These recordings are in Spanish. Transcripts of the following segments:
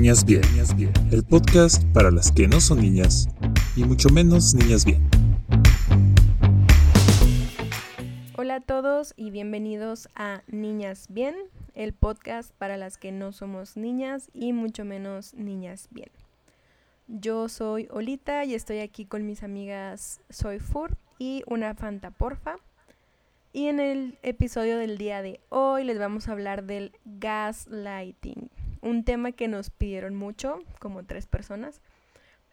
Niñas Bien, el podcast para las que no son niñas y mucho menos niñas bien. Hola a todos y bienvenidos a Niñas Bien, el podcast para las que no somos niñas y mucho menos niñas bien. Yo soy Olita y estoy aquí con mis amigas Soy Fur y una Fanta Porfa. Y en el episodio del día de hoy les vamos a hablar del gaslighting, un tema que nos pidieron mucho, como tres personas,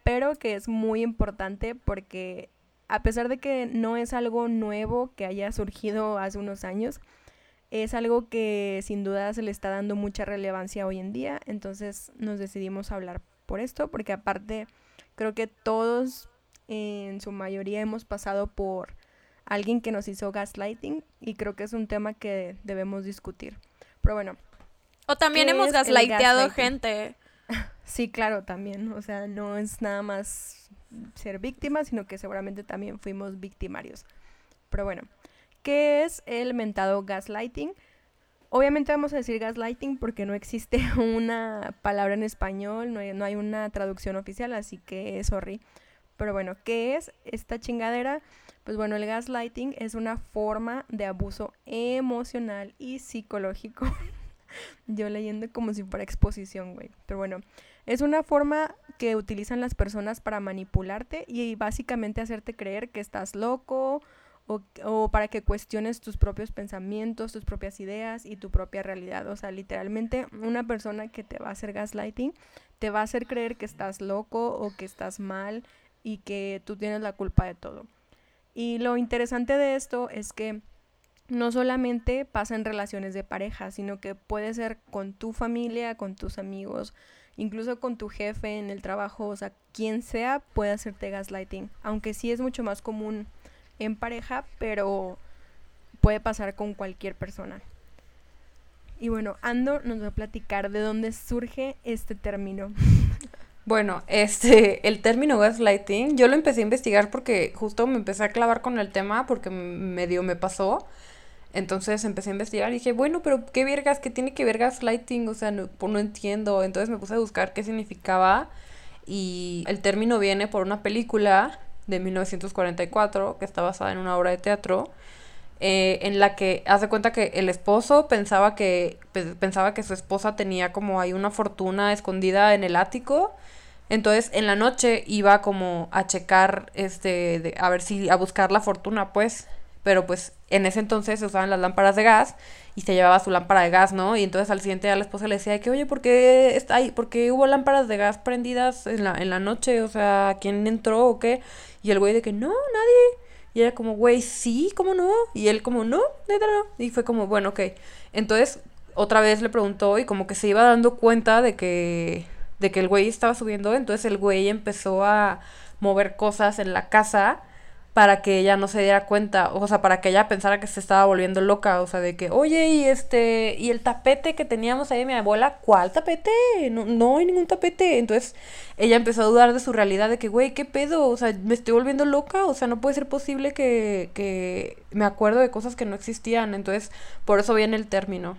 pero que es muy importante porque a pesar de que no es algo nuevo que haya surgido hace unos años, es algo que sin duda se le está dando mucha relevancia hoy en día, entonces nos decidimos hablar por esto, porque aparte creo que todos en su mayoría hemos pasado por alguien que nos hizo gaslighting y creo que es un tema que debemos discutir. Pero bueno. O también hemos gaslighteado gente. Sí, claro, también. O sea, no es nada más ser víctima, sino que seguramente también fuimos victimarios. Pero bueno, ¿qué es el mentado gaslighting? Obviamente vamos a decir gaslighting porque no existe una palabra en español, no hay, no hay una traducción oficial, así que sorry. Pero bueno, ¿qué es esta chingadera? Pues bueno, el gaslighting es una forma de abuso emocional y psicológico. Yo leyendo como si fuera exposición, güey. Pero bueno, es una forma que utilizan las personas para manipularte y básicamente hacerte creer que estás loco o, o, para que cuestiones tus propios pensamientos, tus propias ideas y tu propia realidad. O sea, literalmente una persona que te va a hacer gaslighting te va a hacer creer que estás loco o que estás mal y que tú tienes la culpa de todo. Y lo interesante de esto es que no solamente pasa en relaciones de pareja, sino que puede ser con tu familia, con tus amigos, incluso con tu jefe en el trabajo, o sea, quien sea puede hacerte gaslighting, aunque sí es mucho más común en pareja, pero puede pasar con cualquier persona. Y bueno, Ando nos va a platicar de dónde surge este término. Bueno, este, el término gaslighting, yo lo empecé a investigar porque justo me empecé a clavar con el tema porque medio me pasó. Entonces empecé a investigar y dije, bueno, pero ¿qué vergas? ¿Qué tiene que ver gaslighting? O sea, no, pues, no entiendo. Entonces me puse a buscar qué significaba y el término viene por una película de 1944 que está basada en una obra de teatro eh, en la que hace cuenta que el esposo pensaba que pensaba que su esposa tenía como ahí una fortuna escondida en el ático entonces en la noche iba como a checar, este, a ver si, a buscar la fortuna, pues. Pero pues en ese entonces se usaban las lámparas de gas y se llevaba su lámpara de gas, ¿no? Y entonces al siguiente día la esposa le decía que, oye, ¿por qué, está ahí, ¿por qué hubo lámparas de gas prendidas en la, en la noche? O sea, ¿quién entró o qué? Y el güey de que, no, nadie. Y era como, güey, sí, ¿cómo no? Y él como, no, neta no. Y fue como, bueno, ok. Entonces otra vez le preguntó y como que se iba dando cuenta de que de que el güey estaba subiendo, entonces el güey empezó a mover cosas en la casa para que ella no se diera cuenta, o sea, para que ella pensara que se estaba volviendo loca, o sea, de que, oye, y este, y el tapete que teníamos ahí mi abuela, ¿cuál tapete? No, no hay ningún tapete. Entonces ella empezó a dudar de su realidad, de que, güey, ¿qué pedo? O sea, me estoy volviendo loca, o sea, no puede ser posible que, que me acuerdo de cosas que no existían, entonces por eso viene el término.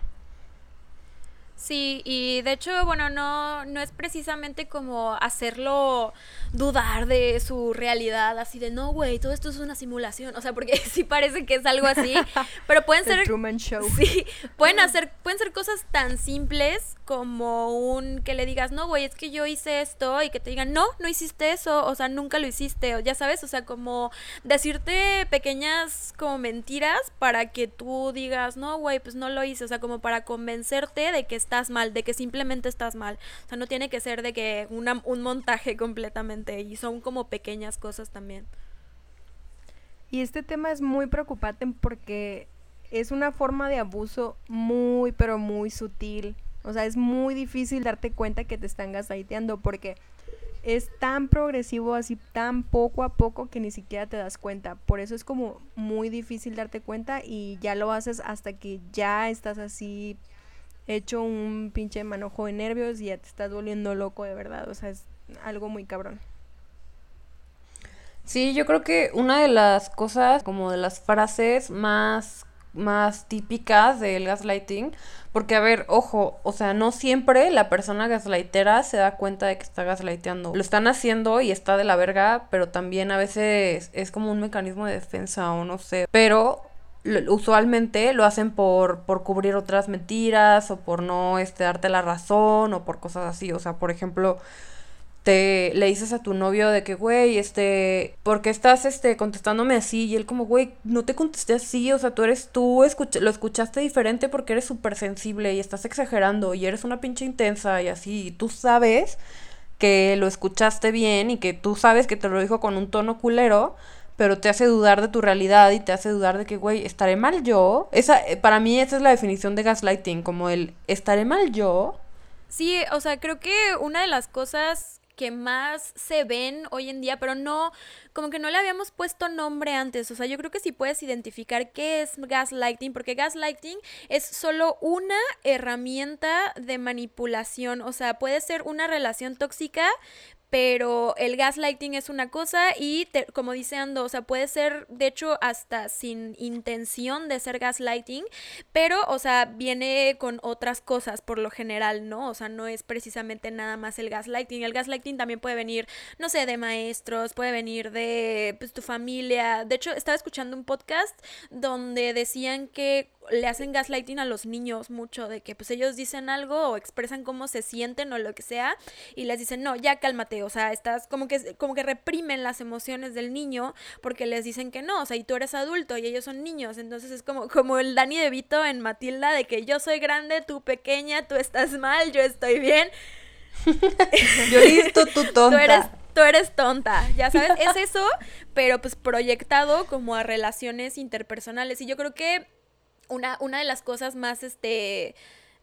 Sí, y de hecho, bueno, no, no es precisamente como hacerlo dudar de su realidad, así de, no, güey, todo esto es una simulación, o sea, porque sí parece que es algo así, pero pueden ser... Truman Show. Sí, pueden hacer, pueden ser cosas tan simples como un que le digas, no, güey, es que yo hice esto, y que te digan, no, no hiciste eso, o sea, nunca lo hiciste, o ya sabes, o sea, como decirte pequeñas como mentiras para que tú digas, no, güey, pues no lo hice, o sea, como para convencerte de que estás mal, de que simplemente estás mal. O sea, no tiene que ser de que una, un montaje completamente y son como pequeñas cosas también. Y este tema es muy preocupante porque es una forma de abuso muy, pero muy sutil. O sea, es muy difícil darte cuenta que te están gaslighteando porque es tan progresivo, así tan poco a poco que ni siquiera te das cuenta. Por eso es como muy difícil darte cuenta y ya lo haces hasta que ya estás así hecho un pinche manojo de nervios y ya te estás volviendo loco de verdad. O sea, es algo muy cabrón. Sí, yo creo que una de las cosas, como de las frases más más típicas del gaslighting. Porque, a ver, ojo, o sea, no siempre la persona gaslightera se da cuenta de que está gaslighteando. Lo están haciendo y está de la verga, pero también a veces es como un mecanismo de defensa o no sé. Pero usualmente lo hacen por, por cubrir otras mentiras o por no este, darte la razón o por cosas así. O sea, por ejemplo, te le dices a tu novio de que, güey, este, ¿por qué estás este, contestándome así? Y él como, güey, no te contesté así, o sea, tú eres tú, lo escuchaste diferente porque eres súper sensible y estás exagerando y eres una pinche intensa y así, y tú sabes que lo escuchaste bien y que tú sabes que te lo dijo con un tono culero, pero te hace dudar de tu realidad y te hace dudar de que, güey, ¿estaré mal yo? Esa, eh, para mí esa es la definición de gaslighting, como el, ¿estaré mal yo? Sí, o sea, creo que una de las cosas que más se ven hoy en día, pero no, como que no le habíamos puesto nombre antes. O sea, yo creo que sí puedes identificar qué es gaslighting, porque gaslighting es solo una herramienta de manipulación. O sea, puede ser una relación tóxica, pero el gaslighting es una cosa y como dice Ando, o sea, puede ser de hecho hasta sin intención de ser gaslighting, pero o sea, viene con otras cosas por lo general, ¿no? O sea, no es precisamente nada más el gaslighting. El gaslighting también puede venir, no sé, de maestros, puede venir de pues, tu familia. De hecho, estaba escuchando un podcast donde decían que le hacen gaslighting a los niños mucho, de que pues ellos dicen algo o expresan cómo se sienten o lo que sea y les dicen, no, ya cálmate, o sea, estás como que, como que reprimen las emociones del niño porque les dicen que no, o sea, y tú eres adulto y ellos son niños, entonces es como, como el Danny DeVito en Matilda de que yo soy grande, tú pequeña, tú estás mal, yo estoy bien. yo listo, tú tonta. Tú eres, tú eres tonta, ya sabes, es eso, pero pues proyectado como a relaciones interpersonales y yo creo que una, una de las cosas más, este,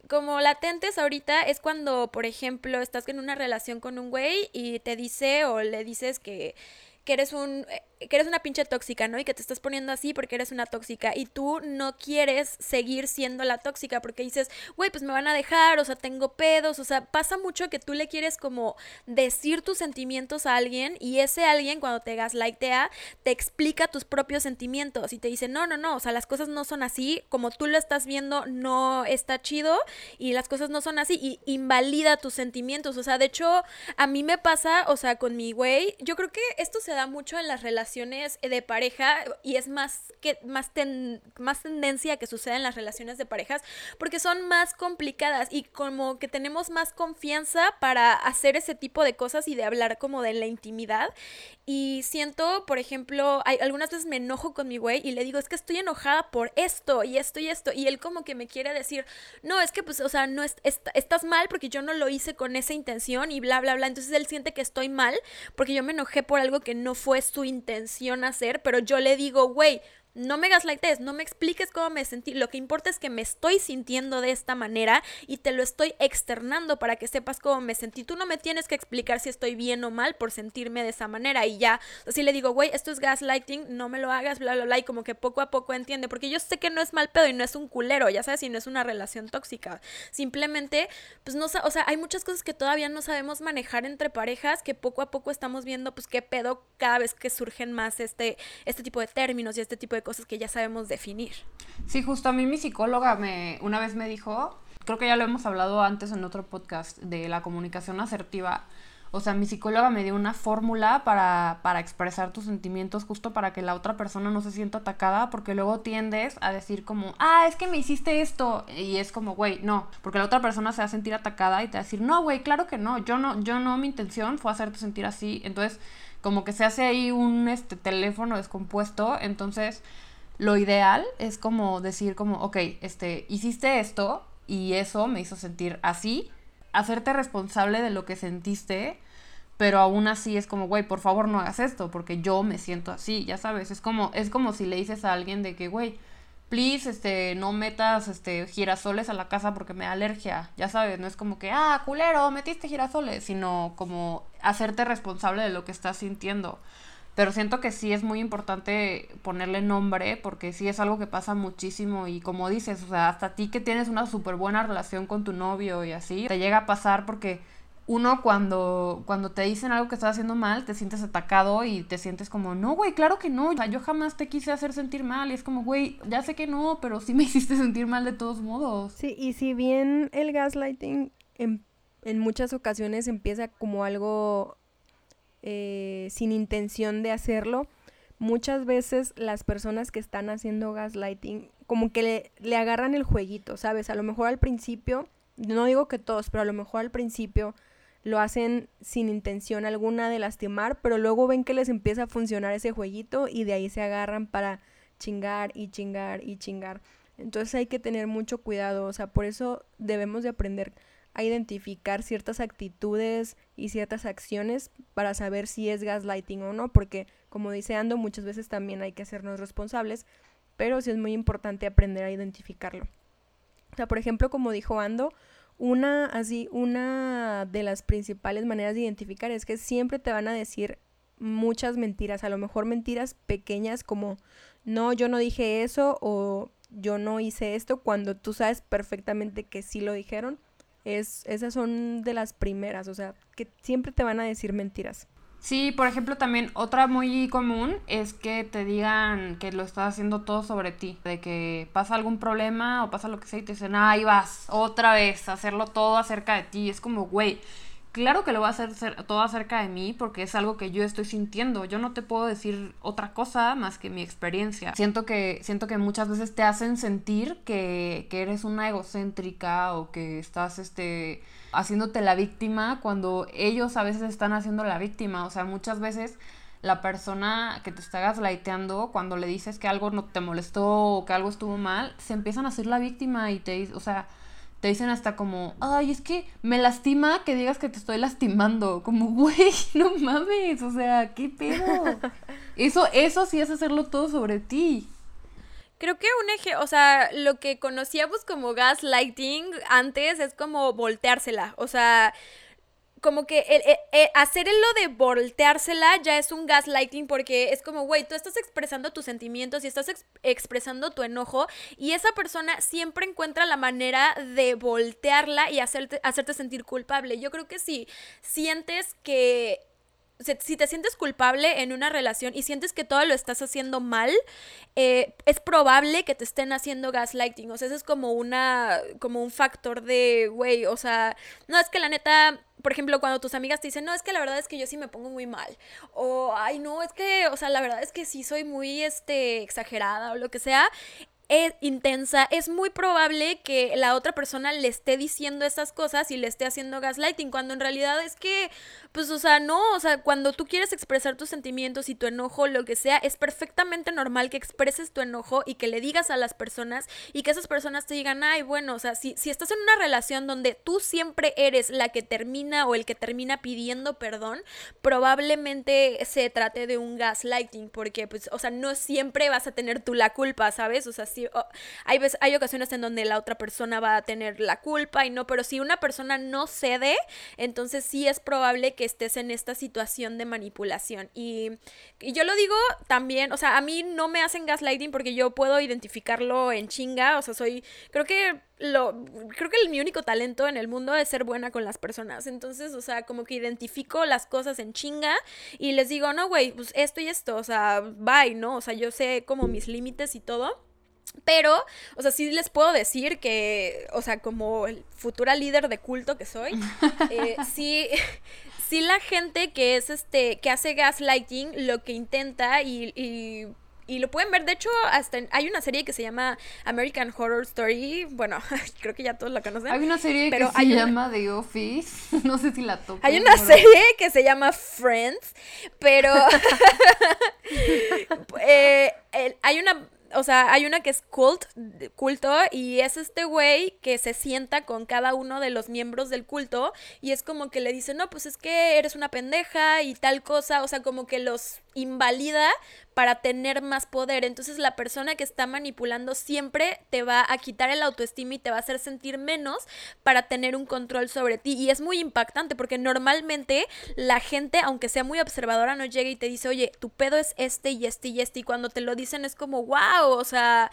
como latentes ahorita es cuando, por ejemplo, estás en una relación con un güey y te dice o le dices que, que eres un que eres una pinche tóxica, ¿no? Y que te estás poniendo así porque eres una tóxica y tú no quieres seguir siendo la tóxica porque dices, güey, pues me van a dejar, o sea, tengo pedos, o sea, pasa mucho que tú le quieres como decir tus sentimientos a alguien y ese alguien cuando te gaslightea te explica tus propios sentimientos y te dice, no, no, no, o sea, las cosas no son así, como tú lo estás viendo no está chido y las cosas no son así y invalida tus sentimientos, o sea, de hecho, a mí me pasa, o sea, con mi güey, yo creo que esto se da mucho en las relaciones de pareja y es más que más más tendencia que suceda en las relaciones de parejas porque son más complicadas y como que tenemos más confianza para hacer ese tipo de cosas y de hablar como de la intimidad y siento, por ejemplo, hay, algunas veces me enojo con mi güey y le digo, es que estoy enojada por esto y esto y esto. Y él como que me quiere decir, no, es que pues, o sea, no es, estás mal porque yo no lo hice con esa intención y bla, bla, bla. Entonces él siente que estoy mal porque yo me enojé por algo que no fue su intención hacer, pero yo le digo, güey, no me gaslightes, no me expliques cómo me sentí. Lo que importa es que me estoy sintiendo de esta manera y te lo estoy externando para que sepas cómo me sentí. Tú no me tienes que explicar si estoy bien o mal por sentirme de esa manera. Y ya, así le digo, güey, esto es gaslighting, no me lo hagas, bla, bla, bla. Y como que poco a poco entiende, porque yo sé que no es mal pedo y no es un culero, ya sabes, y no es una relación tóxica. Simplemente, pues no, o sea, hay muchas cosas que todavía no sabemos manejar entre parejas, que poco a poco estamos viendo, pues qué pedo cada vez que surgen más este, este tipo de términos y este tipo de cosas que ya sabemos definir. Sí, justo a mí mi psicóloga me una vez me dijo, creo que ya lo hemos hablado antes en otro podcast de la comunicación asertiva. O sea, mi psicóloga me dio una fórmula para, para expresar tus sentimientos justo para que la otra persona no se sienta atacada, porque luego tiendes a decir como, ah, es que me hiciste esto, y es como, güey, no, porque la otra persona se va a sentir atacada y te va a decir, no, güey, claro que no, yo no, yo no, mi intención fue hacerte sentir así, entonces como que se hace ahí un este, teléfono descompuesto, entonces lo ideal es como decir como, ok, este, hiciste esto y eso me hizo sentir así, hacerte responsable de lo que sentiste, pero aún así es como, güey, por favor no hagas esto, porque yo me siento así, ya sabes, es como, es como si le dices a alguien de que, güey, please, no metas, este, girasoles a la casa porque me da alergia, ya sabes, no es como que, ah, culero, metiste girasoles, sino como hacerte responsable de lo que estás sintiendo. Pero siento que sí es muy importante ponerle nombre porque sí es algo que pasa muchísimo y como dices, o sea, hasta ti que tienes una súper buena relación con tu novio y así, te llega a pasar porque uno cuando, cuando te dicen algo que estás haciendo mal, te sientes atacado y te sientes como, no, güey, claro que no. O sea, yo jamás te quise hacer sentir mal. Y es como, güey, ya sé que no, pero sí me hiciste sentir mal de todos modos. Sí, y si bien el gaslighting en, en muchas ocasiones empieza como algo eh, sin intención de hacerlo, muchas veces las personas que están haciendo gaslighting como que le, le agarran el jueguito, ¿sabes? A lo mejor al principio, no digo que todos, pero a lo mejor al principio lo hacen sin intención alguna de lastimar, pero luego ven que les empieza a funcionar ese jueguito y de ahí se agarran para chingar y chingar y chingar. Entonces hay que tener mucho cuidado, o sea, por eso debemos de aprender a identificar ciertas actitudes y ciertas acciones para saber si es gaslighting o no, porque como dice Ando, muchas veces también hay que hacernos responsables, pero sí es muy importante aprender a identificarlo. O sea, por ejemplo, como dijo Ando, una así, una de las principales maneras de identificar es que siempre te van a decir muchas mentiras, a lo mejor mentiras pequeñas como no, yo no dije eso o yo no hice esto cuando tú sabes perfectamente que sí lo dijeron. Es, esas son de las primeras, o sea, que siempre te van a decir mentiras. Sí, por ejemplo, también otra muy común es que te digan que lo estás haciendo todo sobre ti, de que pasa algún problema o pasa lo que sea y te dicen, ahí vas, otra vez, hacerlo todo acerca de ti. Es como, güey, claro que lo voy a hacer todo acerca de mí porque es algo que yo estoy sintiendo. Yo no te puedo decir otra cosa más que mi experiencia. Siento que, siento que muchas veces te hacen sentir que, que eres una egocéntrica o que estás, este haciéndote la víctima cuando ellos a veces están haciendo la víctima. O sea, muchas veces la persona que te está gaslighteando, cuando le dices que algo no te molestó o que algo estuvo mal, se empiezan a hacer la víctima y te, o sea, te dicen hasta como, ay, es que me lastima que digas que te estoy lastimando. Como, güey, no mames, o sea, ¿qué pedo? Eso, eso sí es hacerlo todo sobre ti. Creo que un eje, o sea, lo que conocíamos como gaslighting antes es como volteársela, o sea, como que el, el, hacer lo de volteársela ya es un gaslighting porque es como, güey, tú estás expresando tus sentimientos y estás expresando tu enojo y esa persona siempre encuentra la manera de voltearla y hacerte, hacerte sentir culpable. Yo creo que si sientes que si te sientes culpable en una relación y sientes que todo lo estás haciendo mal, eh, es probable que te estén haciendo gaslighting. O sea, eso es como una, como un factor de, güey, o sea, no es que la neta, por ejemplo, cuando tus amigas te dicen, no, es que la verdad es que yo sí me pongo muy mal. O, ay, no, es que, o sea, la verdad es que sí soy muy, este, exagerada o lo que sea es intensa, es muy probable que la otra persona le esté diciendo esas cosas y le esté haciendo gaslighting, cuando en realidad es que, pues, o sea, no, o sea, cuando tú quieres expresar tus sentimientos y tu enojo, lo que sea, es perfectamente normal que expreses tu enojo y que le digas a las personas y que esas personas te digan, ay, bueno, o sea, si, si estás en una relación donde tú siempre eres la que termina o el que termina pidiendo perdón, probablemente se trate de un gaslighting, porque, pues, o sea, no siempre vas a tener tú la culpa, ¿sabes? O sea, hay, veces, hay ocasiones en donde la otra persona va a tener la culpa y no, pero si una persona no cede, entonces sí es probable que estés en esta situación de manipulación. Y, yo lo digo también, o sea, a mí no me hacen gaslighting porque yo puedo identificarlo en chinga, o sea, soy, creo que lo creo que mi único talento en el mundo es ser buena con las personas. Entonces, o sea, como que identifico las cosas en chinga y les digo, "No, güey, pues esto y esto, o sea, bye, ¿no? O sea, yo sé como mis límites y todo." Pero, o sea, sí les puedo decir que, o sea, como el futura líder de culto que soy, eh, sí, sí la gente que es este, que hace gaslighting, lo que intenta y, y y lo pueden ver, de hecho, hasta hay una serie que se llama American Horror Story. Bueno, creo que ya todos la conocen. Hay una serie que se llama The Office. No sé si la toco. Hay una serie que se llama Friends, pero eh, hay una o sea, hay una que es cult, culto y es este güey que se sienta con cada uno de los miembros del culto y es como que le dice, no, pues es que eres una pendeja y tal cosa, o sea, como que los invalida para tener más poder. Entonces la persona que está manipulando siempre te va a quitar el autoestima y te va a hacer sentir menos para tener un control sobre ti. Y es muy impactante porque normalmente la gente, aunque sea muy observadora, no llega y te dice, oye, tu pedo es este y este y este. Y cuando te lo dicen es como, wow, o sea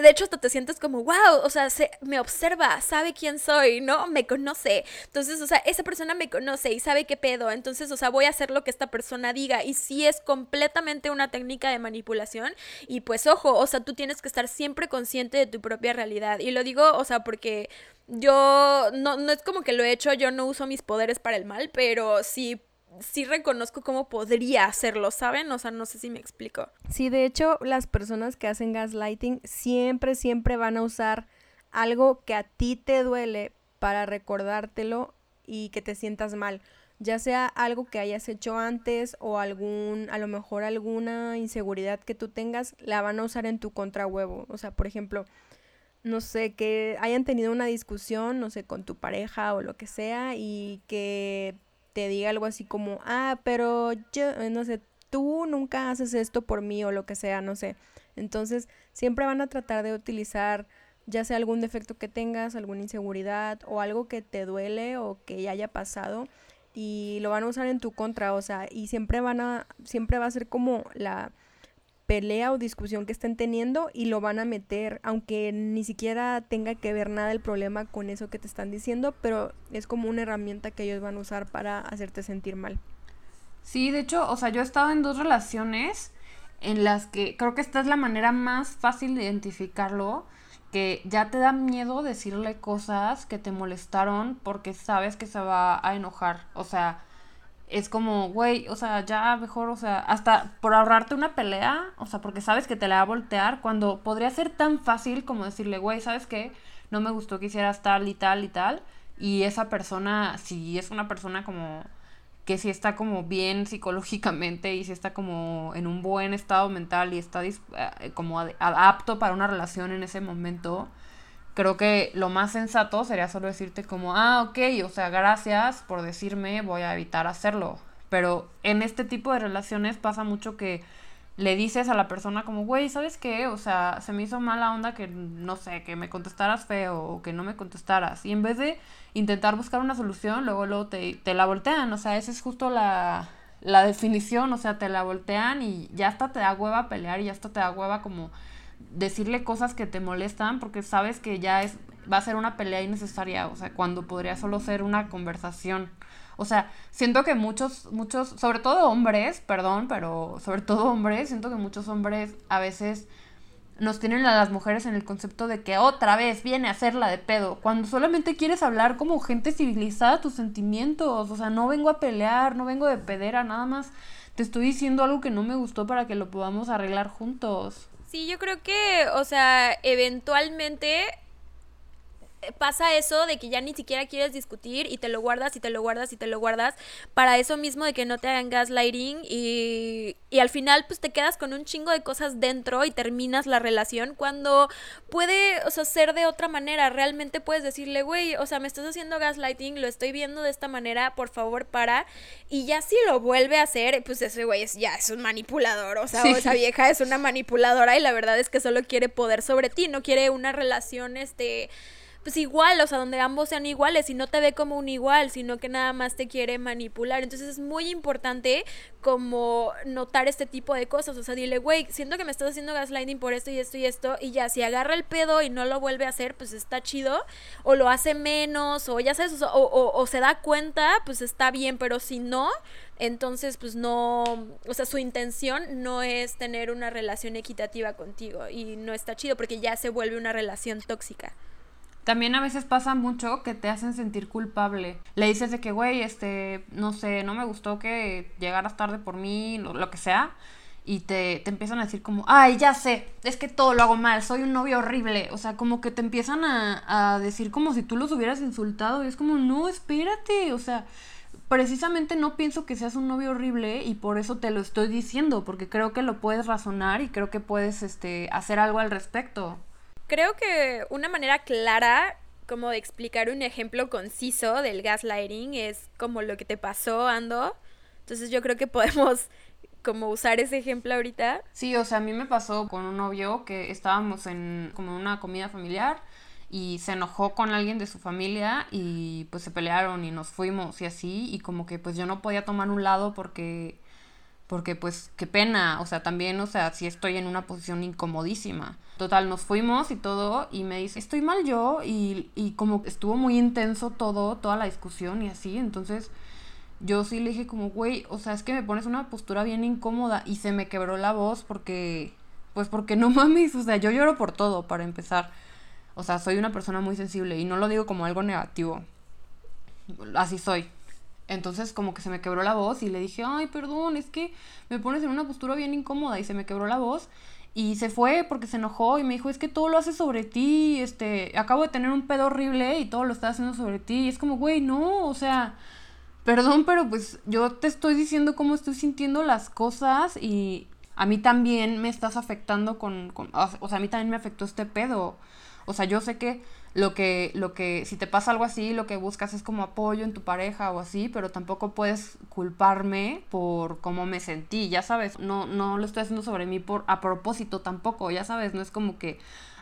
de hecho hasta te sientes como, wow, o sea, se, me observa, sabe quién soy, ¿no? Me conoce. Entonces, o sea, esa persona me conoce y sabe qué pedo. Entonces, o sea, voy a hacer lo que esta persona diga. Y sí es completamente una técnica de manipulación. Y pues, ojo, o sea, tú tienes que estar siempre consciente de tu propia realidad. Y lo digo, o sea, porque yo no, no es como que lo he hecho, yo no uso mis poderes para el mal, pero sí sí reconozco cómo podría hacerlo, ¿saben? O sea, no sé si me explico. Sí, de hecho, las personas que hacen gaslighting siempre, siempre van a usar algo que a ti te duele para recordártelo y que te sientas mal. Ya sea algo que hayas hecho antes o algún, a lo mejor alguna inseguridad que tú tengas, la van a usar en tu contrahuevo. O sea, por ejemplo, no sé, que hayan tenido una discusión, no sé, con tu pareja o lo que sea y que te diga algo así como, ah, pero yo, eh, no sé, tú nunca haces esto por mí o lo que sea, no sé. Entonces, siempre van a tratar de utilizar ya sea algún defecto que tengas, alguna inseguridad o algo que te duele o que ya haya pasado y lo van a usar en tu contra, o sea, y siempre van a siempre va a ser como la pelea o discusión que estén teniendo y lo van a meter, aunque ni siquiera tenga que ver nada el problema con eso que te están diciendo, pero es como una herramienta que ellos van a usar para hacerte sentir mal. Sí, de hecho, o sea, yo he estado en dos relaciones en las que creo que esta es la manera más fácil de identificarlo, que ya te da miedo decirle cosas que te molestaron porque sabes que se va a enojar, o sea, es como, güey, o sea, ya mejor, o sea, hasta por ahorrarte una pelea, o sea, porque sabes que te la va a voltear, cuando podría ser tan fácil como decirle, güey, ¿sabes qué? No me gustó que hicieras tal y tal y tal. Y esa persona, si es una persona como que si está como bien psicológicamente y si está como en un buen estado mental y está eh, como apto para una relación en ese momento, creo que lo más sensato sería solo decirte como, ah, ok, o sea, gracias por decirme, voy a evitar hacerlo. Pero en este tipo de relaciones pasa mucho que le dices a la persona como, güey, ¿sabes qué? O sea, se me hizo mala onda que, no sé, que me contestaras feo o que no me contestaras. Y en vez de intentar buscar una solución, luego, luego te, te la voltean. O sea, esa es justo la, la definición. O sea, te la voltean y ya hasta te da hueva pelear y ya hasta te da hueva como decirle cosas que te molestan porque sabes que ya es va a ser una pelea innecesaria, o sea, cuando podría solo ser una conversación. O sea, siento que muchos, muchos, sobre todo hombres, perdón, pero sobre todo hombres, siento que muchos hombres a veces nos tienen a las mujeres en el concepto de que otra vez viene a hacerla de pedo, cuando solamente quieres hablar como gente civilizada tus sentimientos, o sea, no vengo a pelear, no vengo de pedera, nada más te estoy diciendo algo que no me gustó para que lo podamos arreglar juntos. Sí, yo creo que, o sea, eventualmente pasa eso de que ya ni siquiera quieres discutir y te lo guardas y te lo guardas y te lo guardas para eso mismo de que no te hagan gaslighting y, y al final pues te quedas con un chingo de cosas dentro y terminas la relación cuando puede, o sea, ser de otra manera. Realmente puedes decirle, güey, o sea, me estás haciendo gaslighting, lo estoy viendo de esta manera, por favor para. Y ya si lo vuelve a hacer, pues ese güey es, ya es un manipulador, o sea, o esa vieja es una manipuladora y la verdad es que solo quiere poder sobre ti, no quiere una relación, este pues igual, o sea, donde ambos sean iguales y no te ve como un igual, sino que nada más te quiere manipular. Entonces es muy importante como notar este tipo de cosas, o sea, dile, güey, siento que me estás haciendo gaslighting por esto y esto y esto, y ya, si agarra el pedo y no lo vuelve a hacer, pues está chido, o lo hace menos, o ya sabes, o, o, o se da cuenta, pues está bien, pero si no, entonces, pues no, o sea, su intención no es tener una relación equitativa contigo y no está chido porque ya se vuelve una relación tóxica. También a veces pasa mucho que te hacen sentir culpable. Le dices de que, güey, este, no sé, no me gustó que llegaras tarde por mí, lo, lo que sea. Y te, te, empiezan a decir como, ay, ya sé, es que todo lo hago mal, soy un novio horrible. O sea, como que te empiezan a, a decir como si tú los hubieras insultado. Y es como, no, espérate. O sea, precisamente no pienso que seas un novio horrible y por eso te lo estoy diciendo, porque creo que lo puedes razonar y creo que puedes este, hacer algo al respecto. Creo que una manera clara como de explicar un ejemplo conciso del gaslighting es como lo que te pasó, Ando. Entonces yo creo que podemos como usar ese ejemplo ahorita. Sí, o sea, a mí me pasó con un novio que estábamos en como una comida familiar y se enojó con alguien de su familia y pues se pelearon y nos fuimos y así y como que pues yo no podía tomar un lado porque porque pues qué pena, o sea, también, o sea, si estoy en una posición incomodísima. Total, nos fuimos y todo, y me dice, estoy mal yo, y, y como estuvo muy intenso todo, toda la discusión y así, entonces yo sí le dije como, güey, o sea, es que me pones una postura bien incómoda y se me quebró la voz porque, pues porque no mames, o sea, yo lloro por todo, para empezar. O sea, soy una persona muy sensible y no lo digo como algo negativo. Así soy. Entonces como que se me quebró la voz y le dije, ay, perdón, es que me pones en una postura bien incómoda y se me quebró la voz. Y se fue porque se enojó y me dijo, es que todo lo hace sobre ti, este, acabo de tener un pedo horrible y todo lo está haciendo sobre ti. Y es como, güey, no, o sea, perdón, pero pues yo te estoy diciendo cómo estoy sintiendo las cosas y a mí también me estás afectando con, con o sea, a mí también me afectó este pedo. O sea, yo sé que lo que, lo que, si te pasa algo así, lo que buscas es como apoyo en tu pareja o así, pero tampoco puedes culparme por cómo me sentí, ya sabes, no, no lo estoy haciendo sobre mí por, a propósito tampoco, ya sabes, no es como que,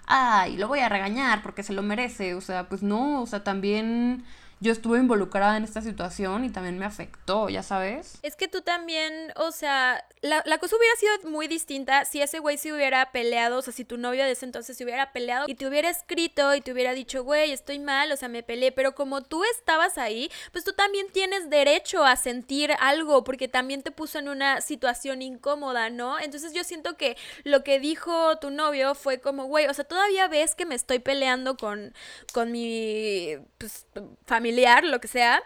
ay, lo voy a regañar porque se lo merece, o sea, pues no, o sea, también yo estuve involucrada en esta situación y también me afectó, ya sabes. Es que tú también, o sea, la, la cosa hubiera sido muy distinta si ese güey se hubiera peleado, o sea, si tu novio de ese entonces se hubiera peleado y te hubiera escrito y te hubiera dicho, güey, estoy mal, o sea, me peleé, pero como tú estabas ahí, pues tú también tienes derecho a sentir algo porque también te puso en una situación incómoda, ¿no? Entonces yo siento que lo que dijo tu novio fue como, güey, o sea, todavía ves que me estoy peleando con, con mi pues, familia lo que sea,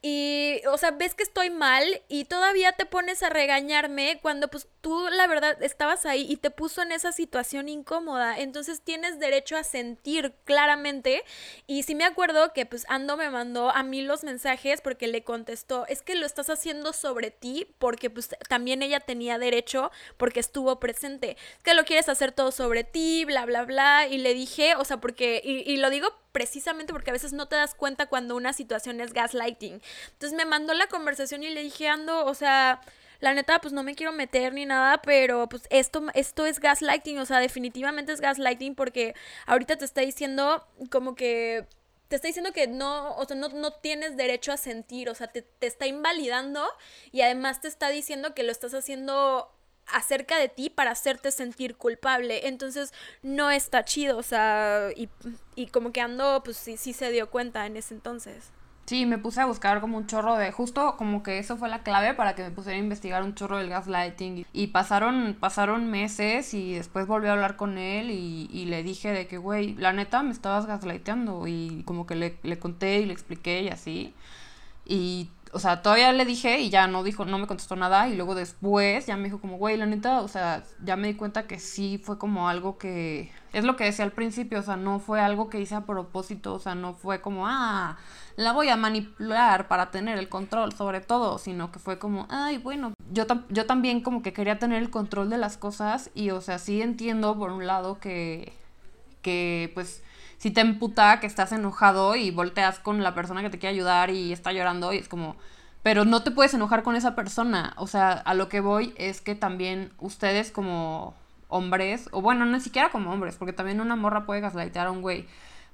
y, o sea, ves que estoy mal y todavía te pones a regañarme cuando pues tú la verdad estabas ahí y te puso en esa situación incómoda. Entonces tienes derecho a sentir claramente. Y sí me acuerdo que pues Ando me mandó a mí los mensajes porque le contestó, es que lo estás haciendo sobre ti porque pues también ella tenía derecho porque estuvo presente. Que lo quieres hacer todo sobre ti, bla, bla, bla. Y le dije, o sea, porque, y lo digo precisamente porque a veces no te das cuenta cuando una situación es gaslighting. Entonces me mandó la conversación y le dije, Ando, o sea, la neta, pues no me quiero meter ni nada, pero pues esto, esto es gaslighting, o sea, definitivamente es gaslighting porque ahorita te está diciendo como que te está diciendo que no, o sea, no, no tienes derecho a sentir, o sea, te, te, está invalidando y además te está diciendo que lo estás haciendo acerca de ti para hacerte sentir culpable. Entonces no está chido, o sea, y, y como que ando, pues sí, sí se dio cuenta en ese entonces. Sí, me puse a buscar como un chorro de, justo como que eso fue la clave para que me pusiera a investigar un chorro del gaslighting. Y pasaron, pasaron meses y después volví a hablar con él y, le dije de que, güey, la neta me estabas gaslighteando y como que le, le conté y le expliqué y así. Y o sea, todavía le dije y ya no dijo, no me contestó nada y luego después ya me dijo como, güey, la neta, o sea, ya me di cuenta que sí fue como algo que, es lo que decía al principio, o sea, no fue algo que hice a propósito, o sea, no fue como, ah, la voy a manipular para tener el control sobre todo, sino que fue como, ay, bueno, yo, yo también como que quería tener el control de las cosas y, o sea, sí entiendo por un lado que, que pues si te emputa que estás enojado y volteas con la persona que te quiere ayudar y está llorando y es como, pero no te puedes enojar con esa persona. O sea, a lo que voy es que también ustedes como hombres, o bueno, ni siquiera como hombres, porque también una morra puede gaslightear a un güey,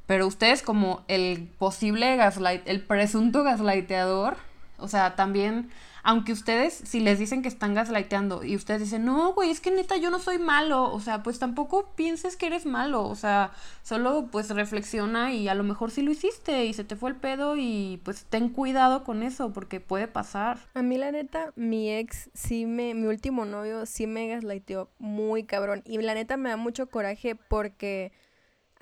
pero ustedes como el posible gaslight, el presunto gaslighteador, o sea, también aunque ustedes, si les dicen que están gaslighteando y ustedes dicen, no, güey, es que neta yo no soy malo, o sea, pues tampoco pienses que eres malo, o sea, solo pues reflexiona y a lo mejor sí lo hiciste y se te fue el pedo y pues ten cuidado con eso porque puede pasar. A mí la neta, mi ex sí me, mi último novio sí me gaslighteó muy cabrón y la neta me da mucho coraje porque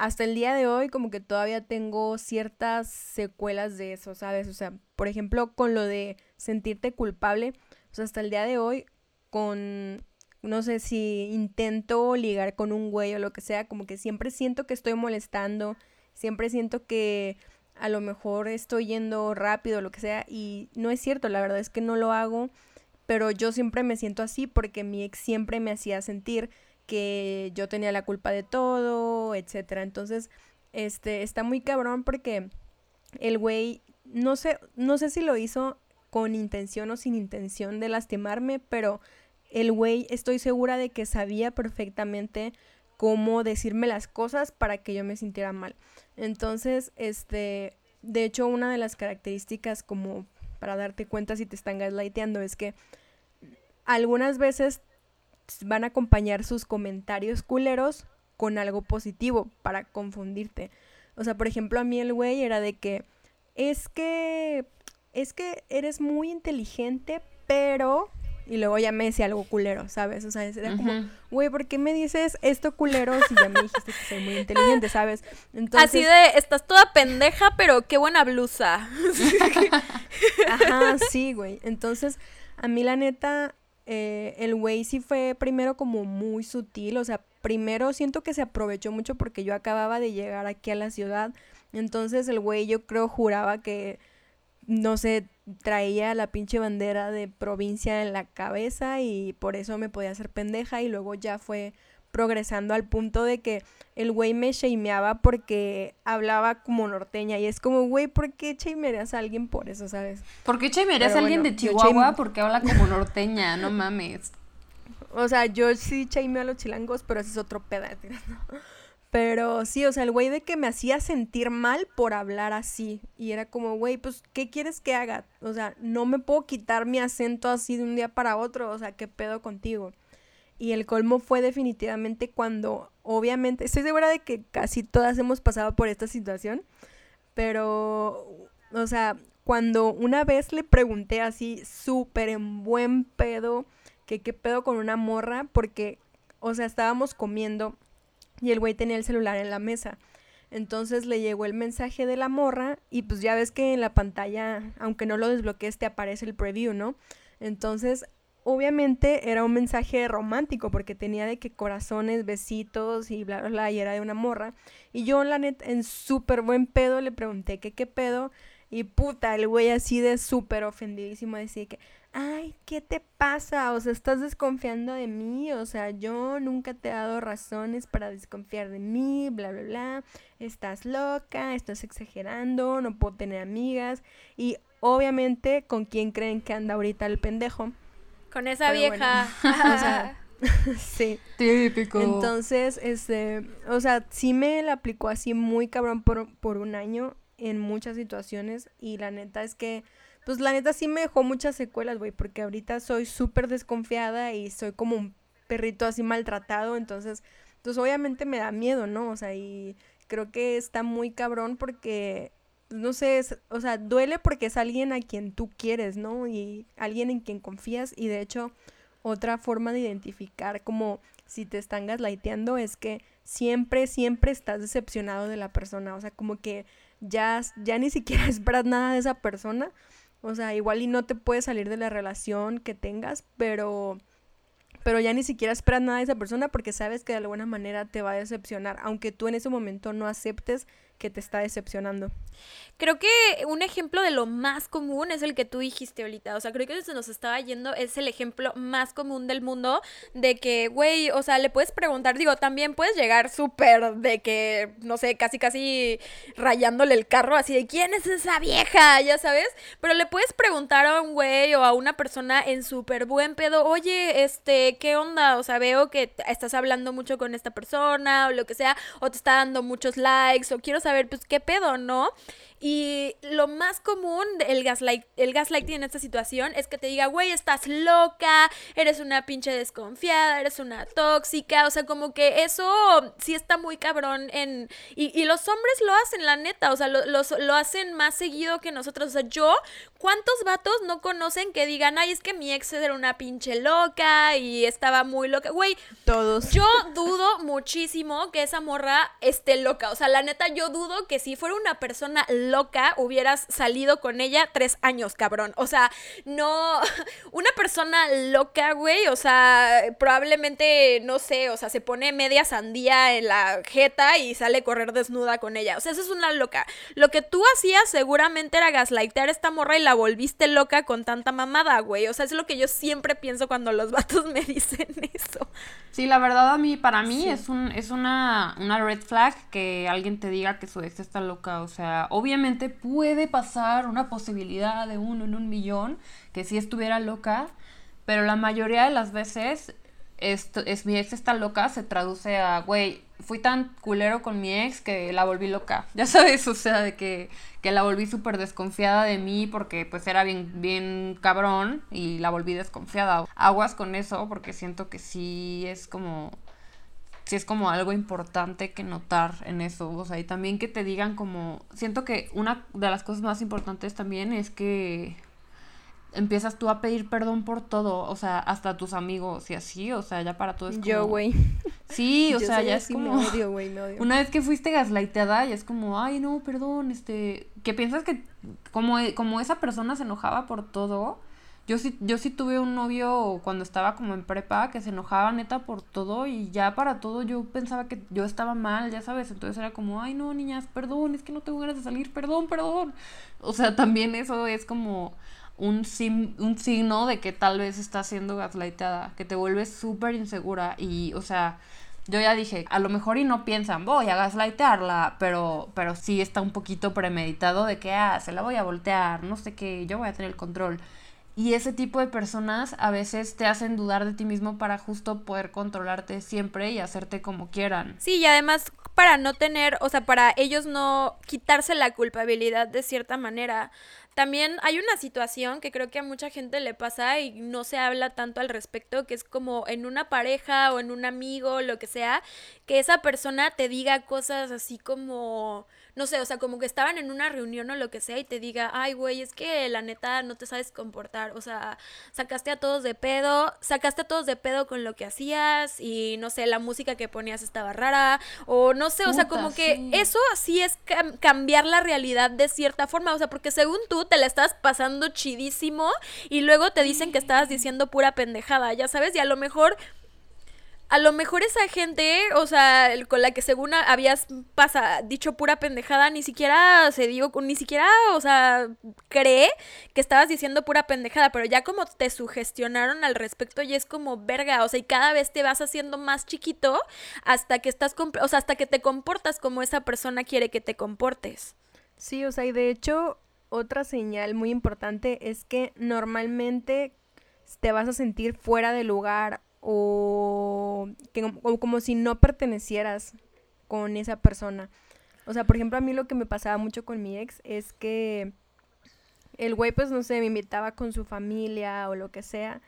hasta el día de hoy como que todavía tengo ciertas secuelas de eso, ¿sabes? O sea, por ejemplo, con lo de sentirte culpable, o hasta el día de hoy con no sé si intento ligar con un güey o lo que sea, como que siempre siento que estoy molestando, siempre siento que a lo mejor estoy yendo rápido o lo que sea y no es cierto, la verdad es que no lo hago, pero yo siempre me siento así porque mi ex siempre me hacía sentir que yo tenía la culpa de todo, etcétera. Entonces, este está muy cabrón porque el güey no sé no sé si lo hizo con intención o sin intención de lastimarme, pero el güey estoy segura de que sabía perfectamente cómo decirme las cosas para que yo me sintiera mal. Entonces, este, de hecho, una de las características como para darte cuenta si te están gaslighteando es que algunas veces van a acompañar sus comentarios culeros con algo positivo para confundirte. O sea, por ejemplo, a mí el güey era de que es que es que eres muy inteligente, pero y luego ya me decía algo culero, ¿sabes? O sea, era como, güey, ¿por qué me dices esto culero si ya me dijiste que soy muy inteligente, ¿sabes? Entonces... Así de, estás toda pendeja, pero qué buena blusa. Ajá, sí, güey. Entonces, a mí la neta, eh, el güey sí fue primero como muy sutil, o sea, primero siento que se aprovechó mucho porque yo acababa de llegar aquí a la ciudad, entonces el güey yo creo juraba que no sé, traía la pinche bandera de provincia en la cabeza y por eso me podía hacer pendeja y luego ya fue progresando al punto de que el güey me shameaba porque hablaba como norteña y es como, güey, ¿por qué shamearías a alguien por eso, sabes? ¿Por qué shamearías a alguien de Chihuahua porque habla como norteña? No mames. O sea, yo sí shameo a los chilangos, pero ese es otro pedazo. Pero sí, o sea, el güey de que me hacía sentir mal por hablar así. Y era como, güey, pues, ¿qué quieres que haga? O sea, no me puedo quitar mi acento así de un día para otro. O sea, ¿qué pedo contigo? Y el colmo fue definitivamente cuando, obviamente, estoy segura de que casi todas hemos pasado por esta situación. Pero, o sea, cuando una vez le pregunté así, súper en buen pedo, que qué pedo con una morra, porque, o sea, estábamos comiendo y el güey tenía el celular en la mesa. Entonces le llegó el mensaje de la morra y pues ya ves que en la pantalla, aunque no lo desbloquees, te aparece el preview, ¿no? Entonces, obviamente era un mensaje romántico porque tenía de que corazones, besitos y bla, bla, bla, y era de una morra. Y yo, la neta, en súper buen pedo le pregunté que qué pedo. Y puta, el güey así de súper ofendidísimo decía que, ay, ¿qué te pasa? O sea, estás desconfiando de mí, o sea, yo nunca te he dado razones para desconfiar de mí, bla, bla, bla, estás loca, estás exagerando, no puedo tener amigas y obviamente con quién creen que anda ahorita el pendejo. Con esa vieja. o sea, sí. Típico. Entonces, este, o sea, sí me la aplicó así muy cabrón por, por un año en muchas situaciones y la neta es que pues la neta sí me dejó muchas secuelas, güey, porque ahorita soy súper desconfiada y soy como un perrito así maltratado, entonces, pues obviamente me da miedo, ¿no? O sea, y creo que está muy cabrón porque, no sé, o sea, duele porque es alguien a quien tú quieres, ¿no? Y alguien en quien confías y de hecho otra forma de identificar como si te están gaslighteando es que siempre, siempre estás decepcionado de la persona, o sea, como que ya, ya ni siquiera esperas nada de esa persona o sea, igual y no te puedes salir de la relación que tengas, pero pero ya ni siquiera esperas nada de esa persona porque sabes que de alguna manera te va a decepcionar, aunque tú en ese momento no aceptes que te está decepcionando. Creo que un ejemplo de lo más común es el que tú dijiste ahorita. O sea, creo que se nos estaba yendo es el ejemplo más común del mundo de que, güey, o sea, le puedes preguntar, digo, también puedes llegar súper de que, no sé, casi, casi rayándole el carro, así de, ¿quién es esa vieja? Ya sabes. Pero le puedes preguntar a un güey o a una persona en súper buen pedo, oye, este, ¿qué onda? O sea, veo que estás hablando mucho con esta persona o lo que sea, o te está dando muchos likes, o quiero saber, pues, ¿qué pedo, no? Y lo más común del gaslight, el gaslighting en esta situación es que te diga, güey, estás loca, eres una pinche desconfiada, eres una tóxica. O sea, como que eso sí está muy cabrón en... Y, y los hombres lo hacen, la neta. O sea, lo, lo hacen más seguido que nosotros. O sea, yo, ¿cuántos vatos no conocen que digan, ay, es que mi ex era una pinche loca y estaba muy loca? Güey, todos. Yo dudo muchísimo que esa morra esté loca. O sea, la neta, yo dudo que si fuera una persona loca, loca hubieras salido con ella tres años, cabrón. O sea, no. Una persona loca, güey. O sea, probablemente, no sé, o sea, se pone media sandía en la jeta y sale a correr desnuda con ella. O sea, eso es una loca. Lo que tú hacías seguramente era gaslightear a esta morra y la volviste loca con tanta mamada, güey. O sea, es lo que yo siempre pienso cuando los vatos me dicen eso. Sí, la verdad a mí, para mí es un, es una, una red flag que alguien te diga que su ex está loca. O sea, obviamente puede pasar una posibilidad de uno en un millón que si estuviera loca, pero la mayoría de las veces esto, es mi ex está loca, se traduce a, güey, fui tan culero con mi ex que la volví loca. Ya sabes, o sea, de que, que la volví súper desconfiada de mí porque pues era bien, bien cabrón y la volví desconfiada. Aguas con eso porque siento que sí es como sí es como algo importante que notar en eso, o sea, y también que te digan como, siento que una de las cosas más importantes también es que empiezas tú a pedir perdón por todo, o sea, hasta tus amigos y así, o sea, ya para todo es como... Yo, güey. Sí, o Yo sea, ya es como... Me odio, güey, me odio. Una vez que fuiste gaslighteada, ya es como, ay, no, perdón, este... Que piensas que como, como esa persona se enojaba por todo, yo sí, yo sí tuve un novio cuando estaba como en prepa que se enojaba neta por todo y ya para todo yo pensaba que yo estaba mal, ya sabes, entonces era como, ay no, niñas, perdón, es que no tengo ganas de salir, perdón, perdón. O sea, también eso es como un, un signo de que tal vez estás siendo gaslighteada, que te vuelves súper insegura y, o sea, yo ya dije, a lo mejor y no piensan, voy a gaslightearla, pero, pero sí está un poquito premeditado de que, ah, se la voy a voltear, no sé qué, yo voy a tener el control. Y ese tipo de personas a veces te hacen dudar de ti mismo para justo poder controlarte siempre y hacerte como quieran. Sí, y además para no tener, o sea, para ellos no quitarse la culpabilidad de cierta manera. También hay una situación que creo que a mucha gente le pasa y no se habla tanto al respecto, que es como en una pareja o en un amigo, lo que sea, que esa persona te diga cosas así como, no sé, o sea, como que estaban en una reunión o lo que sea y te diga, ay, güey, es que la neta no te sabes comportar, o sea, sacaste a todos de pedo, sacaste a todos de pedo con lo que hacías y no sé, la música que ponías estaba rara o no sé, o sea, Puta, como que sí. eso sí es cam- cambiar la realidad de cierta forma, o sea, porque según tú te la estás pasando chidísimo y luego te dicen que estabas diciendo pura pendejada, ya sabes, y a lo mejor a lo mejor esa gente, o sea, con la que según habías pasa, dicho pura pendejada, ni siquiera se dio, ni siquiera, o sea, cree que estabas diciendo pura pendejada, pero ya como te sugestionaron al respecto, ya es como verga, o sea, y cada vez te vas haciendo más chiquito hasta que estás, o sea, hasta que te comportas como esa persona quiere que te comportes. Sí, o sea, y de hecho, otra señal muy importante es que normalmente te vas a sentir fuera de lugar o, que, como si no pertenecieras con esa persona. O sea, por ejemplo, a mí lo que me pasaba mucho con mi ex es que el güey, pues, no sé, me invitaba con su familia o lo que sea.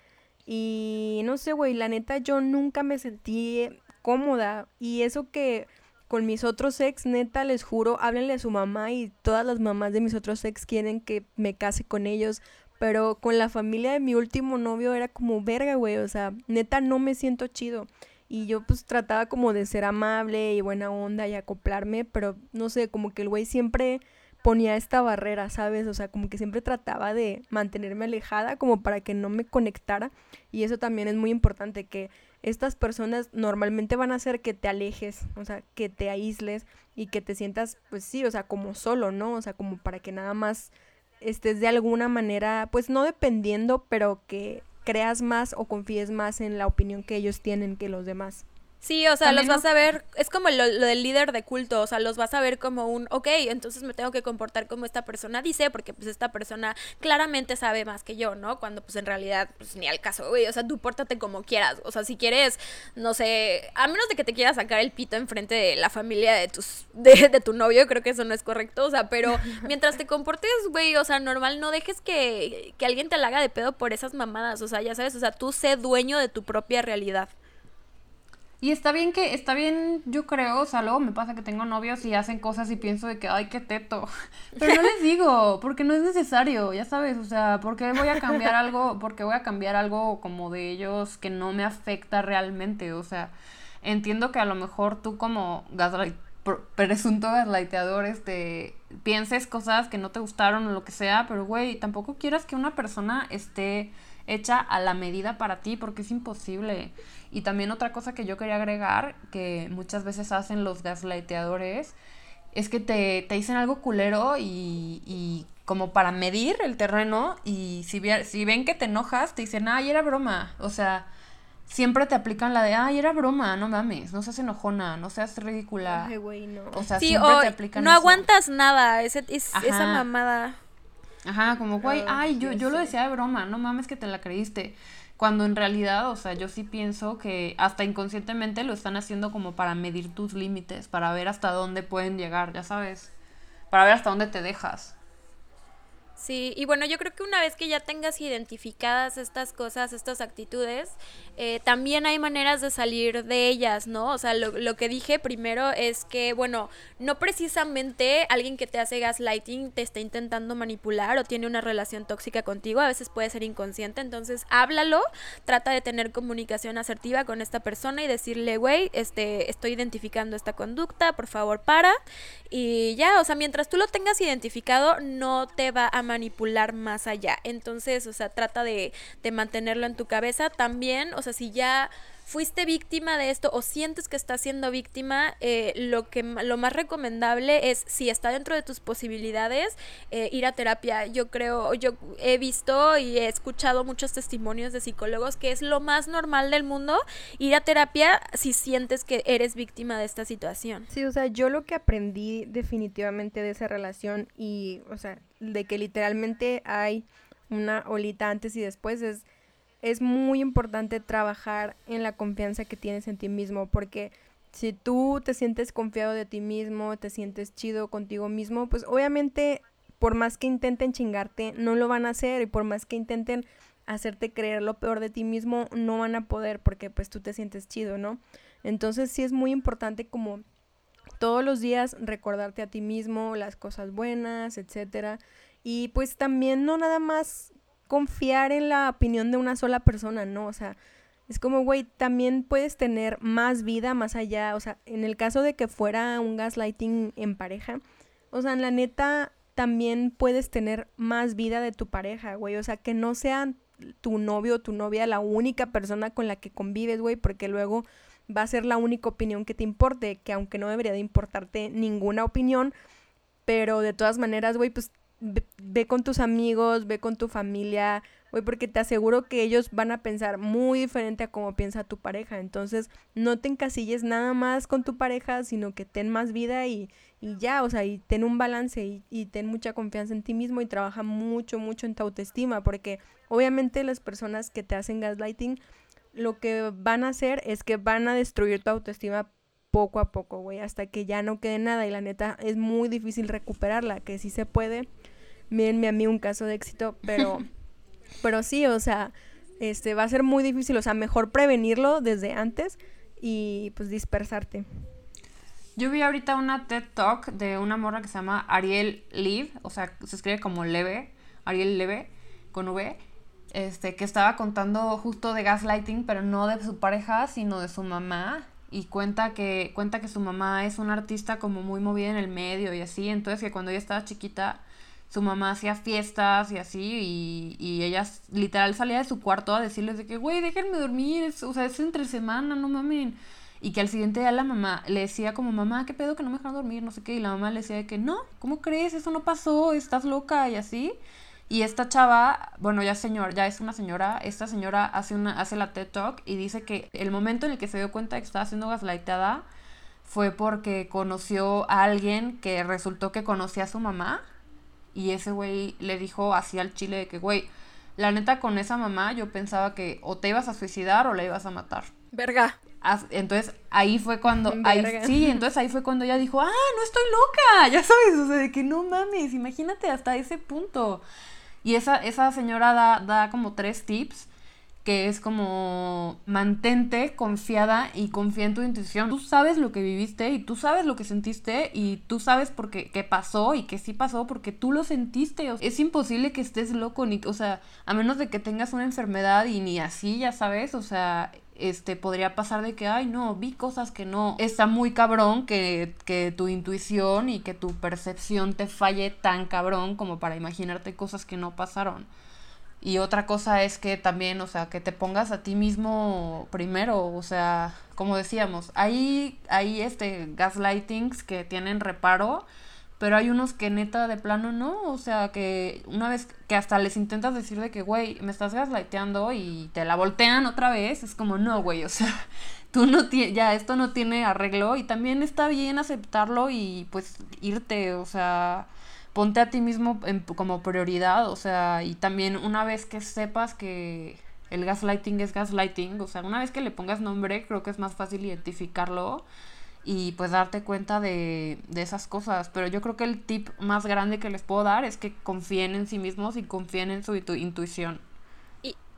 Y no sé, güey, la neta yo nunca me sentí cómoda. Y eso que con mis otros ex, neta, les juro, háblenle a su mamá y todas las mamás de mis otros ex quieren que me case con ellos. Pero con la familia de mi último novio era como verga, güey. O sea, neta no me siento chido. Y yo pues trataba como de ser amable y buena onda y acoplarme, pero no sé, como que el güey siempre ponía esta barrera, ¿sabes? O sea, como que siempre trataba de mantenerme alejada como para que no me conectara. Y eso también es muy importante, que estas personas normalmente van a hacer que te alejes, o sea, que te aísles y que te sientas, pues sí, o sea, como solo, ¿no? O sea, como para que nada más estés de alguna manera, pues no dependiendo, pero que creas más o confíes más en la opinión que ellos tienen que los demás. Sí, o sea, También los vas no- a ver, es como lo, lo del líder de culto, o sea, los vas a ver como un, ok, entonces me tengo que comportar como esta persona dice, porque pues esta persona claramente sabe más que yo, ¿no? Cuando pues en realidad, pues ni al caso, güey, o sea, tú pórtate como quieras, o sea, si quieres, no sé, a menos de que te quieras sacar el pito enfrente de la familia de tus, de, de tu novio, creo que eso no es correcto, o sea, pero mientras te comportes, güey, o sea, normal, no dejes que, que alguien te la haga de pedo por esas mamadas, o sea, ya sabes, o sea, tú sé dueño de tu propia realidad. Y está bien que, está bien, yo creo, o sea, luego me pasa que tengo novios y hacen cosas y pienso de que, ay, qué teto. Pero no les digo, porque no es necesario, ya sabes, o sea, porque voy a cambiar algo, porque voy a cambiar algo como de ellos que no me afecta realmente, o sea, entiendo que a lo mejor tú como gaslight, pr- presunto gaslighteador, este, pienses cosas que no te gustaron o lo que sea, pero güey, tampoco quieras que una persona esté hecha a la medida para ti, porque es imposible. Y también otra cosa que yo quería agregar, que muchas veces hacen los gaslighteadores, es que te, te dicen algo culero y, y como para medir el terreno y si, si ven que te enojas, te dicen, ay, era broma. O sea, siempre te aplican la de, ay, era broma, no mames, no seas enojona, no seas ridícula. Ay, güey, no. O sea, Sí, siempre o te aplican no eso. aguantas nada, ese, es- esa mamada. Ajá, como, güey, Ay, ay, yo, yo lo decía de broma, no mames que te la creíste. Cuando en realidad, o sea, yo sí pienso que hasta inconscientemente lo están haciendo como para medir tus límites, para ver hasta dónde pueden llegar, ya sabes, para ver hasta dónde te dejas. Sí, y bueno, yo creo que una vez que ya tengas identificadas estas cosas, estas actitudes, eh, también hay maneras de salir de ellas, ¿no? O sea, lo, lo, que dije primero es que, bueno, no precisamente alguien que te hace gaslighting te está intentando manipular o tiene una relación tóxica contigo, a veces puede ser inconsciente, entonces háblalo, trata de tener comunicación asertiva con esta persona y decirle, güey, este, estoy identificando esta conducta, por favor, para. Y ya, o sea, mientras tú lo tengas identificado, no te va a manipular más allá. Entonces, o sea, trata de, de mantenerlo en tu cabeza. También, o sea, si ya fuiste víctima de esto o sientes que estás siendo víctima, eh, lo que lo más recomendable es, si está dentro de tus posibilidades, eh, ir a terapia. Yo creo, yo he visto y he escuchado muchos testimonios de psicólogos que es lo más normal del mundo ir a terapia si sientes que eres víctima de esta situación. Sí, o sea, yo lo que aprendí definitivamente de esa relación y, o sea, de que literalmente hay una olita antes y después es es muy importante trabajar en la confianza que tienes en ti mismo, porque si tú te sientes confiado de ti mismo, te sientes chido contigo mismo, pues obviamente por más que intenten chingarte, no lo van a hacer y por más que intenten hacerte creer lo peor de ti mismo, no van a poder porque pues tú te sientes chido, ¿no? Entonces sí es muy importante como todos los días recordarte a ti mismo las cosas buenas, etcétera. Y pues también no nada más confiar en la opinión de una sola persona, ¿no? O sea, es como, güey, también puedes tener más vida más allá, o sea, en el caso de que fuera un gaslighting en pareja, o sea, en la neta también puedes tener más vida de tu pareja, güey, o sea, que no sea tu novio o tu novia la única persona con la que convives, güey, porque luego va a ser la única opinión que te importe, que aunque no debería de importarte ninguna opinión, pero de todas maneras, güey, pues ve, con tus amigos, ve con tu familia, güey, porque te aseguro que ellos van a pensar muy diferente a como piensa tu pareja. Entonces, no te encasilles nada más con tu pareja, sino que ten más vida y, y ya, o sea, y ten un balance y, y, ten mucha confianza en ti mismo y trabaja mucho, mucho en tu autoestima, porque obviamente las personas que te hacen gaslighting, lo que van a hacer es que van a destruir tu autoestima poco a poco, güey, hasta que ya no quede nada y la neta es muy difícil recuperarla, que sí se puede, mírenme a mí un caso de éxito, pero, pero sí, o sea, este, va a ser muy difícil, o sea, mejor prevenirlo desde antes y pues dispersarte. Yo vi ahorita una TED Talk de una morra que se llama Ariel Liv, o sea, se escribe como Leve, Ariel Leve, con V, este, que estaba contando justo de gaslighting, pero no de su pareja, sino de su mamá, y cuenta que, cuenta que su mamá es una artista como muy movida en el medio y así, entonces que cuando ella estaba chiquita, su mamá hacía fiestas y así, y, y ella literal salía de su cuarto a decirles de que, güey, déjenme dormir, o sea, es entre semana, no mamen. Y que al siguiente día la mamá le decía como, mamá, ¿qué pedo que no me dejaron dormir? No sé qué. Y la mamá le decía de que, no, ¿cómo crees? Eso no pasó, estás loca y así. Y esta chava, bueno, ya señor, ya es una señora, esta señora hace, una, hace la TED Talk y dice que el momento en el que se dio cuenta de que estaba siendo gaslightada fue porque conoció a alguien que resultó que conocía a su mamá y ese güey le dijo así al chile de que, güey, la neta con esa mamá yo pensaba que o te ibas a suicidar o la ibas a matar. Verga. Entonces ahí fue cuando, ahí, sí, entonces ahí fue cuando ella dijo, ah, no estoy loca, ya sabes, o sea, de que no mames, imagínate hasta ese punto. Y esa, esa señora da, da como tres tips que es como mantente confiada y confía en tu intuición. Tú sabes lo que viviste y tú sabes lo que sentiste y tú sabes por qué, pasó y que sí pasó porque tú lo sentiste. es imposible que estés loco, ni, o sea, a menos de que tengas una enfermedad y ni así, ya sabes, o sea, este, podría pasar de que, ay, no, vi cosas que no. Está muy cabrón que, que tu intuición y que tu percepción te falle tan cabrón como para imaginarte cosas que no pasaron. Y otra cosa es que también, o sea, que te pongas a ti mismo primero, o sea, como decíamos, hay, hay este gaslightings que tienen reparo, pero hay unos que neta de plano no, o sea, que una vez que hasta les intentas decir de que, güey, me estás gaslighteando y te la voltean otra vez, es como, no, güey, o sea, tú no tienes, ya esto no tiene arreglo y también está bien aceptarlo y pues irte, o sea, ponte a ti mismo como prioridad, o sea, y también una vez que sepas que el gaslighting es gaslighting. O sea, una vez que le pongas nombre, creo que es más fácil identificarlo y pues darte cuenta de, de esas cosas. Pero yo creo que el tip más grande que les puedo dar es que confíen en sí mismos y confíen en su intuición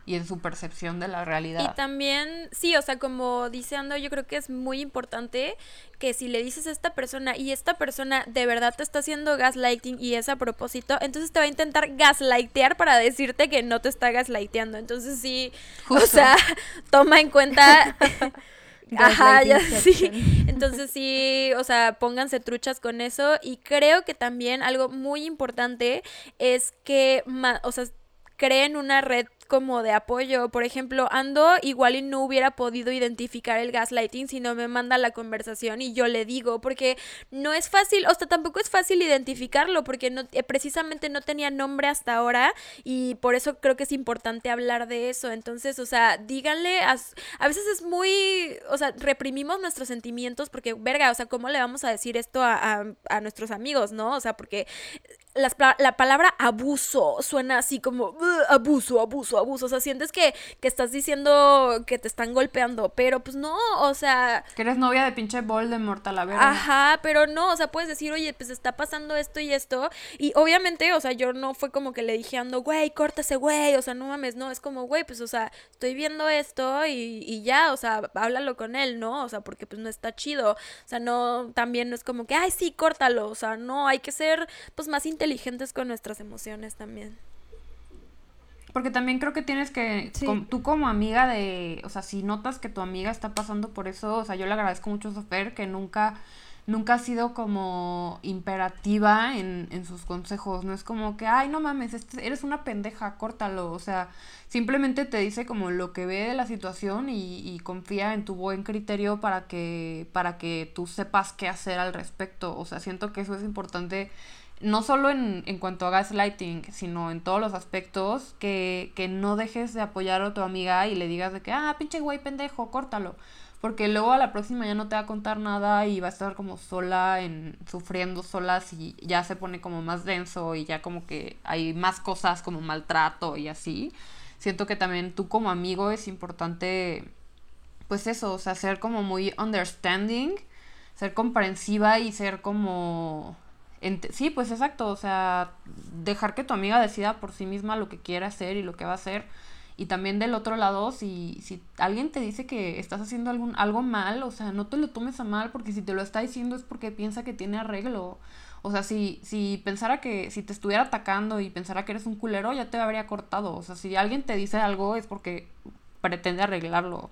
y en su percepción de la realidad. Y también, sí, o sea, como dice Ando, yo creo que es muy importante que si le dices a esta persona y esta persona de verdad te está haciendo gaslighting y es a propósito, entonces te va a intentar gaslightear para decirte que no te está gaslighteando. Entonces sí, o sea, toma en cuenta... Ajá, ya sí. Entonces sí, o sea, pónganse truchas con eso y creo que también algo muy importante es que, o sea, creen una red como de apoyo. Por ejemplo, Ando igual y no hubiera podido identificar el gaslighting si no me manda la conversación y yo le digo, porque no es fácil, o sea, tampoco es fácil identificarlo, porque no, eh, precisamente no tenía nombre hasta ahora y por eso creo que es importante hablar de eso. Entonces, o sea, díganle, a, a veces es muy, o sea, reprimimos nuestros sentimientos porque, verga, o sea, ¿cómo le vamos a decir esto a, a, nuestros amigos, no? O sea, porque la palabra abuso suena así como abuso, abuso abuso, o sea, sientes que, que estás diciendo que te están golpeando, pero pues no, o sea... Que eres novia de pinche Voldemort a la verdad. Ajá, pero no, o sea, puedes decir, oye, pues está pasando esto y esto, y obviamente, o sea, yo no fue como que le dije ando, güey, córtese, güey, o sea, no mames, no, es como, güey, pues, o sea, estoy viendo esto y, y ya, o sea, háblalo con él, ¿no? O sea, porque pues no está chido, o sea, no, también no es como que, ay, sí, córtalo, o sea, no, hay que ser, pues, más inteligentes con nuestras emociones también. Porque también creo que tienes que, tú como amiga de, o sea, si notas que tu amiga está pasando por eso, o sea, yo le agradezco mucho a Sofer que nunca, nunca ha sido como imperativa en, en sus consejos, no es como que, ay, no mames, este, eres una pendeja, córtalo, o sea, simplemente te dice como lo que ve de la situación y, y confía en tu buen criterio para que, para que tú sepas qué hacer al respecto, o sea, siento que eso es importante no solo en, en, cuanto a gaslighting, sino en todos los aspectos, que, que, no dejes de apoyar a tu amiga y le digas de que, ah, pinche güey pendejo, córtalo. Porque luego a la próxima ya no te va a contar nada y va a estar como sola, en, sufriendo sola y ya se pone como más denso y ya como que hay más cosas como maltrato y así. Siento que también tú como amigo es importante, pues eso, o sea, ser como muy understanding, ser comprensiva y ser como sí, pues exacto, o sea, dejar que tu amiga decida por sí misma lo que quiere hacer y lo que va a hacer. Y también del otro lado, si, si alguien te dice que estás haciendo algún, algo mal, o sea, no te lo tomes a mal, porque si te lo está diciendo es porque piensa que tiene arreglo. O sea, si, si pensara que, si te estuviera atacando y pensara que eres un culero, ya te habría cortado. O sea, si alguien te dice algo es porque pretende arreglarlo.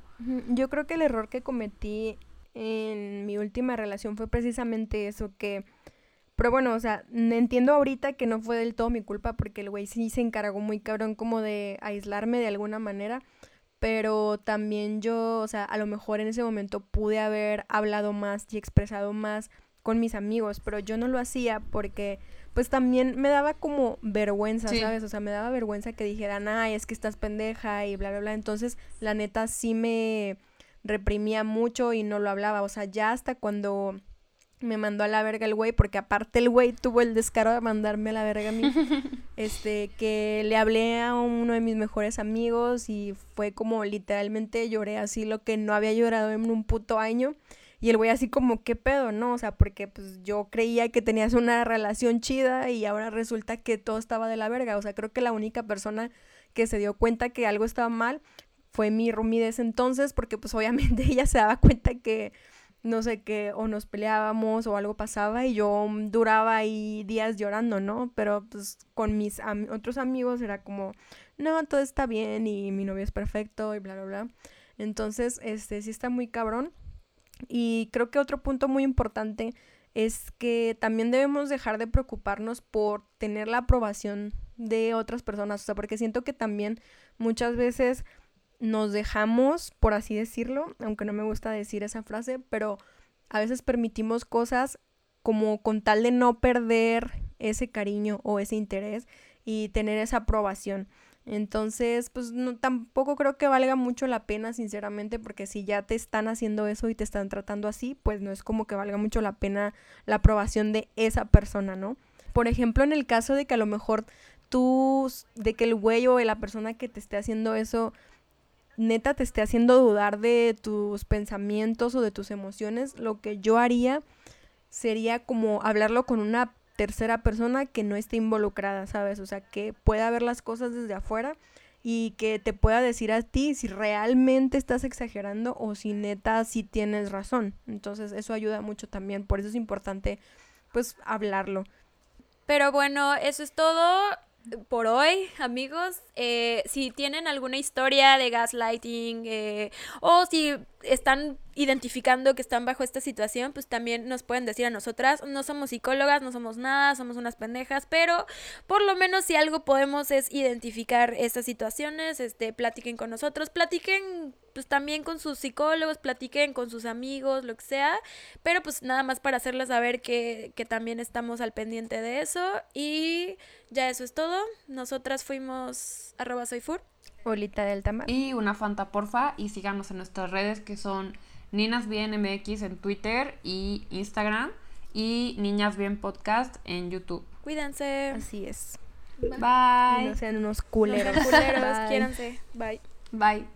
Yo creo que el error que cometí en mi última relación fue precisamente eso, que pero bueno, o sea, entiendo ahorita que no fue del todo mi culpa porque el güey sí se encargó muy cabrón como de aislarme de alguna manera. Pero también yo, o sea, a lo mejor en ese momento pude haber hablado más y expresado más con mis amigos, pero yo no lo hacía porque pues también me daba como vergüenza, ¿sabes? O sea, me daba vergüenza que dijeran, ay, es que estás pendeja y bla, bla, bla. Entonces, la neta sí me reprimía mucho y no lo hablaba. O sea, ya hasta cuando me mandó a la verga el güey, porque aparte el güey tuvo el descaro de mandarme a la verga a mí. este, que le hablé a uno de mis mejores amigos y fue como literalmente lloré así lo que no había llorado en un puto año. Y el güey así como, ¿qué pedo, no? O sea, porque pues yo creía que tenías una relación chida y ahora resulta que todo estaba de la verga. O sea, creo que la única persona que se dio cuenta que algo estaba mal fue mi roomie de ese entonces, porque pues obviamente ella se daba cuenta que no sé qué, o nos peleábamos o algo pasaba y yo duraba ahí días llorando, ¿no? Pero pues con mis otros amigos era como, no, todo está bien y mi novio es perfecto y bla, bla, bla. Entonces, este sí está muy cabrón. Y creo que otro punto muy importante es que también debemos dejar de preocuparnos por tener la aprobación de otras personas, o sea, porque siento que también muchas veces nos dejamos, por así decirlo, aunque no me gusta decir esa frase, pero a veces permitimos cosas como con tal de no perder ese cariño o ese interés y tener esa aprobación. Entonces, pues no, tampoco creo que valga mucho la pena, sinceramente, porque si ya te están haciendo eso y te están tratando así, pues no es como que valga mucho la pena la aprobación de esa persona, ¿no? Por ejemplo, en el caso de que a lo mejor tú, de que el güey o la persona que te esté haciendo eso neta te esté haciendo dudar de tus pensamientos o de tus emociones, lo que yo haría sería como hablarlo con una tercera persona que no esté involucrada, ¿sabes? O sea, que pueda ver las cosas desde afuera y que te pueda decir a ti si realmente estás exagerando o si neta sí tienes razón. Entonces eso ayuda mucho también, por eso es importante pues hablarlo. Pero bueno, eso es todo por hoy, amigos. Eh, si tienen alguna historia de gaslighting eh, o si están identificando que están bajo esta situación, pues también nos pueden decir a nosotras. No somos psicólogas, no somos nada, somos unas pendejas, pero por lo menos si algo podemos es identificar estas situaciones, este, platiquen con nosotros, platiquen pues también con sus psicólogos, platiquen con sus amigos, lo que sea, pero pues nada más para hacerles saber que, que también estamos al pendiente de eso y ya eso es todo. Nosotras fuimos arroba soyfur. Olita del Tamar. Y una Fanta porfa y síganos en nuestras redes que son Ninas Bien MX en Twitter y Instagram y Niñas Bien Podcast en YouTube. Cuídense. Así es. Bye. No sean unos No sean culeros. culeros, Bye. quiéranse. Bye. Bye.